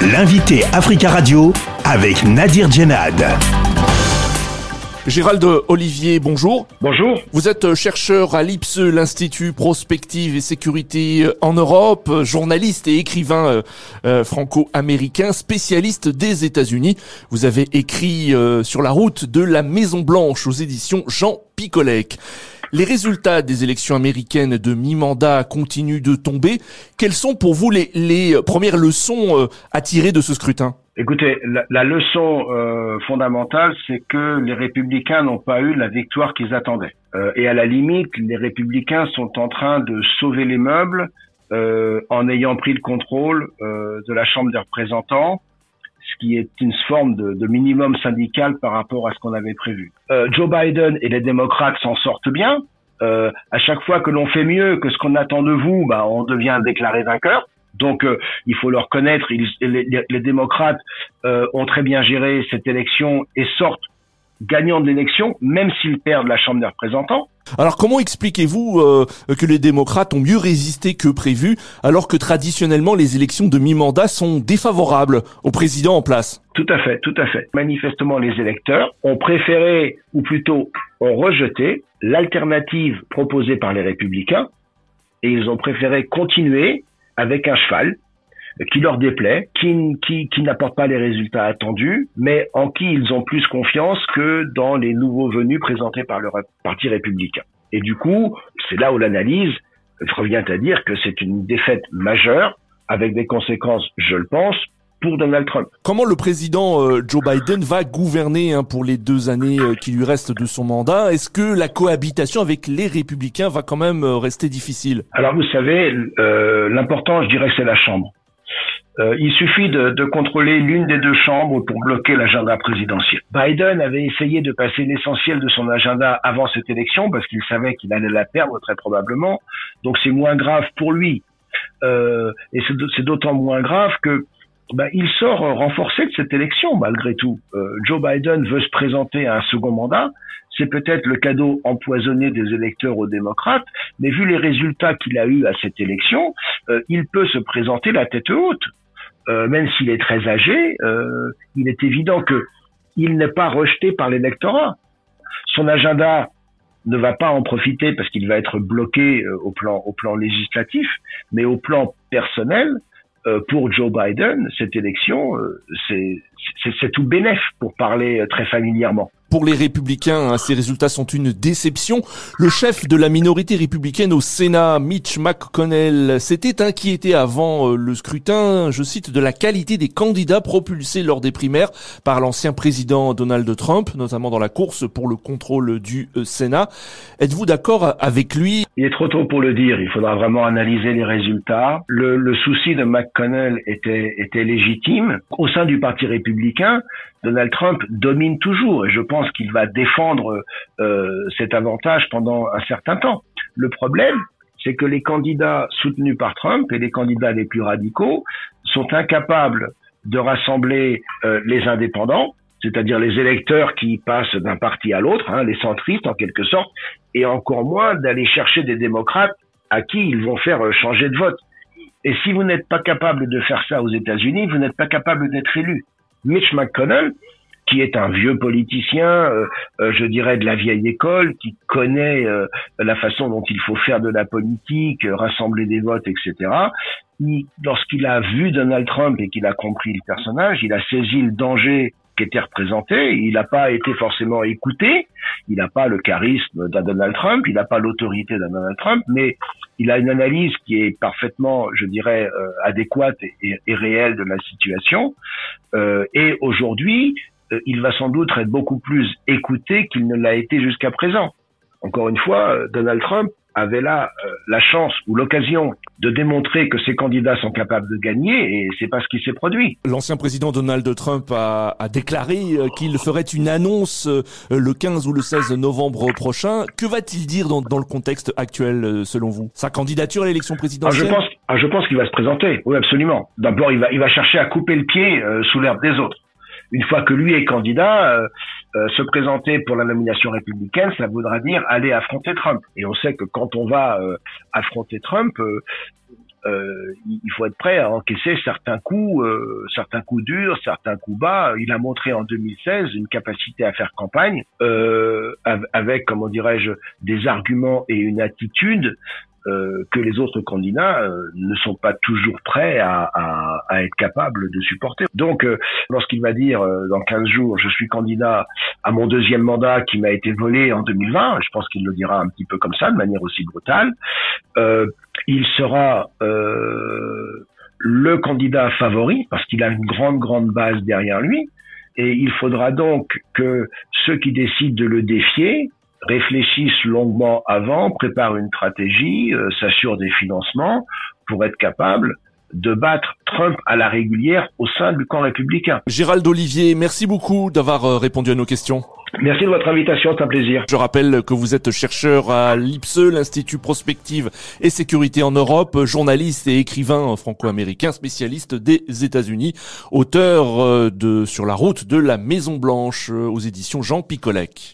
L'invité Africa Radio avec Nadir Djenad. Gérald Olivier, bonjour. Bonjour. Vous êtes chercheur à l'IPSE, l'Institut Prospective et Sécurité en Europe, journaliste et écrivain euh, euh, franco-américain, spécialiste des États-Unis. Vous avez écrit euh, sur la route de la Maison Blanche aux éditions Jean Picolec. Les résultats des élections américaines de mi-mandat continuent de tomber. Quelles sont pour vous les, les premières leçons à tirer de ce scrutin? Écoutez, la, leçon euh, fondamentale, c'est que les républicains n'ont pas eu la victoire qu'ils attendaient. Euh, et à la limite, les républicains sont en train de sauver les meubles euh, en ayant pris le contrôle de la Chambre des représentants, ce qui est une forme de, de minimum syndical par rapport à ce qu'on avait prévu. Joe Biden et les démocrates s'en sortent bien. à chaque fois que l'on fait mieux que ce qu'on attend de vous, bah, on devient déclaré vainqueur. Donc, euh, il faut le reconnaître, les, démocrates euh, ont très bien géré cette élection et sortent gagnants de l'élection, même s'ils perdent la Chambre des représentants. Alors comment expliquez-vous euh, que les démocrates ont mieux résisté que prévu, alors que traditionnellement les élections de mi-mandat sont défavorables au président en place? Tout à fait, tout à fait. Manifestement, les électeurs ont préféré, ou plutôt ont rejeté, l'alternative proposée par les républicains, et ils ont préféré continuer avec un cheval qui leur déplaît, qui, qui, qui n'apporte pas les résultats attendus, mais en qui ils ont plus confiance que dans les nouveaux venus présentés par le Parti républicain. Et du coup, c'est là où l'analyse revient à dire que c'est une défaite majeure, avec des conséquences, je le pense, pour Donald Trump. Comment le président euh, Joe Biden va gouverner hein, pour les deux années euh, qui lui restent de son mandat? Est-ce que la cohabitation avec les républicains va quand même euh, rester difficile? Alors vous savez, l'important, je dirais, c'est la Chambre. Il suffit de, contrôler l'une des deux chambres pour bloquer l'agenda présidentiel. Biden avait essayé de passer l'essentiel de son agenda avant cette élection parce qu'il savait qu'il allait la perdre très probablement. Donc c'est moins grave pour lui. et c'est d'autant moins grave que ben, il sort renforcé de cette élection malgré tout. Euh, Joe Biden veut se présenter à un second mandat. C'est peut-être le cadeau empoisonné des électeurs aux démocrates, mais vu les résultats qu'il a eus à cette élection, euh, il peut se présenter la tête haute. Euh, même s'il est très âgé, il est évident que il n'est pas rejeté par l'électorat. Son agenda ne va pas en profiter parce qu'il va être bloqué au plan au plan législatif, mais au plan personnel, euh, pour Joe Biden, cette élection, euh, c'est tout bénéf pour parler euh, très familièrement. Pour les républicains, hein, ces résultats sont une déception. Le chef de la minorité républicaine au Sénat, Mitch McConnell, s'était inquiété avant le scrutin, je cite, de la qualité des candidats propulsés lors des primaires par l'ancien président Donald Trump, notamment dans la course pour le contrôle du Sénat. Êtes-vous d'accord avec lui? Il est trop tôt pour le dire. Il faudra vraiment analyser les résultats. Le, le souci de McConnell était, était légitime. Au sein du Parti républicain, Donald Trump domine toujours je pense qu'il va défendre euh, cet avantage pendant un certain temps. Le problème, c'est que les candidats soutenus par Trump et les candidats les plus radicaux sont incapables de rassembler euh, les indépendants, c'est-à-dire les électeurs qui passent d'un parti à l'autre, hein, les centristes en quelque sorte, et encore moins d'aller chercher des démocrates à qui ils vont faire euh, changer de vote. Et si vous n'êtes pas capable de faire ça aux États-Unis, vous n'êtes pas capable d'être élu. Mitch McConnell, qui est un vieux politicien, euh, euh, je dirais de la vieille école, qui connaît euh, la façon dont il faut faire de la politique, rassembler des votes, etc. Lorsqu'il a vu Donald Trump et qu'il a compris le personnage, il a saisi le danger qui était représenté. Il n'a pas été forcément écouté. Il n'a pas le charisme d'un Donald Trump. Il n'a pas l'autorité d'un Donald Trump, mais il a une analyse qui est parfaitement, je dirais, euh, adéquate et, et, réelle de la situation. Euh, et aujourd'hui, il va sans doute être beaucoup plus écouté qu'il ne l'a été jusqu'à présent. Encore une fois, Donald Trump avait là euh, la chance ou l'occasion de démontrer que ses candidats sont capables de gagner et c'est pas ce qui s'est produit. L'ancien président Donald Trump a, a déclaré euh, qu'il ferait une annonce euh, le 15 ou le 16 novembre prochain. Que va-t-il dire dans, dans, le contexte actuel selon vous? Sa candidature à l'élection présidentielle ah, Je pense, ah, je pense qu'il va se présenter. Oui, absolument. D'abord, il va, il va chercher à couper le pied sous l'herbe des autres une fois que lui est candidat, euh, euh, se présenter pour la nomination républicaine, ça voudra dire aller affronter Trump. Et on sait que quand on va euh, affronter Trump, euh, il faut être prêt à encaisser certains coups, euh, certains coups durs, certains coups bas. Il a montré en 2016 une capacité à faire campagne euh, avec, comment dirais-je, des arguments et une attitude euh, que les autres candidats euh, ne sont pas toujours prêts à, à, à être capables de supporter. Donc, euh, lorsqu'il va dire dans 15 jours, je suis candidat à mon deuxième mandat qui m'a été volé en 2020, je pense qu'il le dira un petit peu comme ça, de manière aussi brutale, il sera le candidat favori parce qu'il a une grande, grande base derrière lui. Et il faudra donc que ceux qui décident de le défier réfléchissent longuement avant, préparent une stratégie, euh, s'assurent des financements pour être capables de battre Trump à la régulière au sein du camp républicain. Gérald Olivier, merci beaucoup d'avoir euh, répondu à nos questions. Merci de votre invitation, c'est un plaisir. Je rappelle que vous êtes chercheur à l'IPSE, l'Institut Prospective et Sécurité en Europe, journaliste et écrivain franco-américain, spécialiste des États-Unis, auteur euh, de Sur la route de la Maison Blanche aux éditions Jean Picolec.